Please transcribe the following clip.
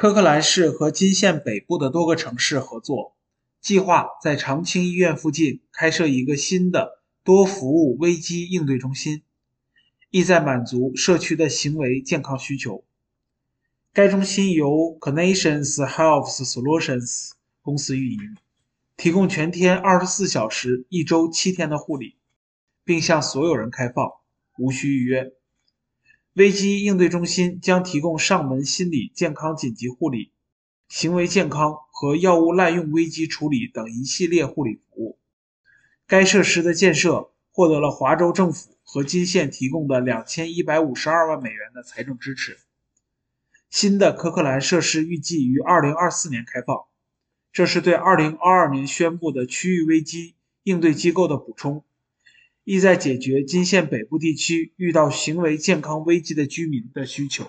科克兰市和金县北部的多个城市合作，计划在长青医院附近开设一个新的多服务危机应对中心，意在满足社区的行为健康需求。该中心由 Cognitions Health Solutions 公司运营，提供全天二十四小时、一周七天的护理，并向所有人开放，无需预约。危机应对中心将提供上门心理健康紧急护理、行为健康和药物滥用危机处理等一系列护理服务。该设施的建设获得了华州政府和金县提供的两千一百五十二万美元的财政支持。新的科克兰设施预计于二零二四年开放，这是对二零二二年宣布的区域危机应对机构的补充。意在解决金县北部地区遇到行为健康危机的居民的需求。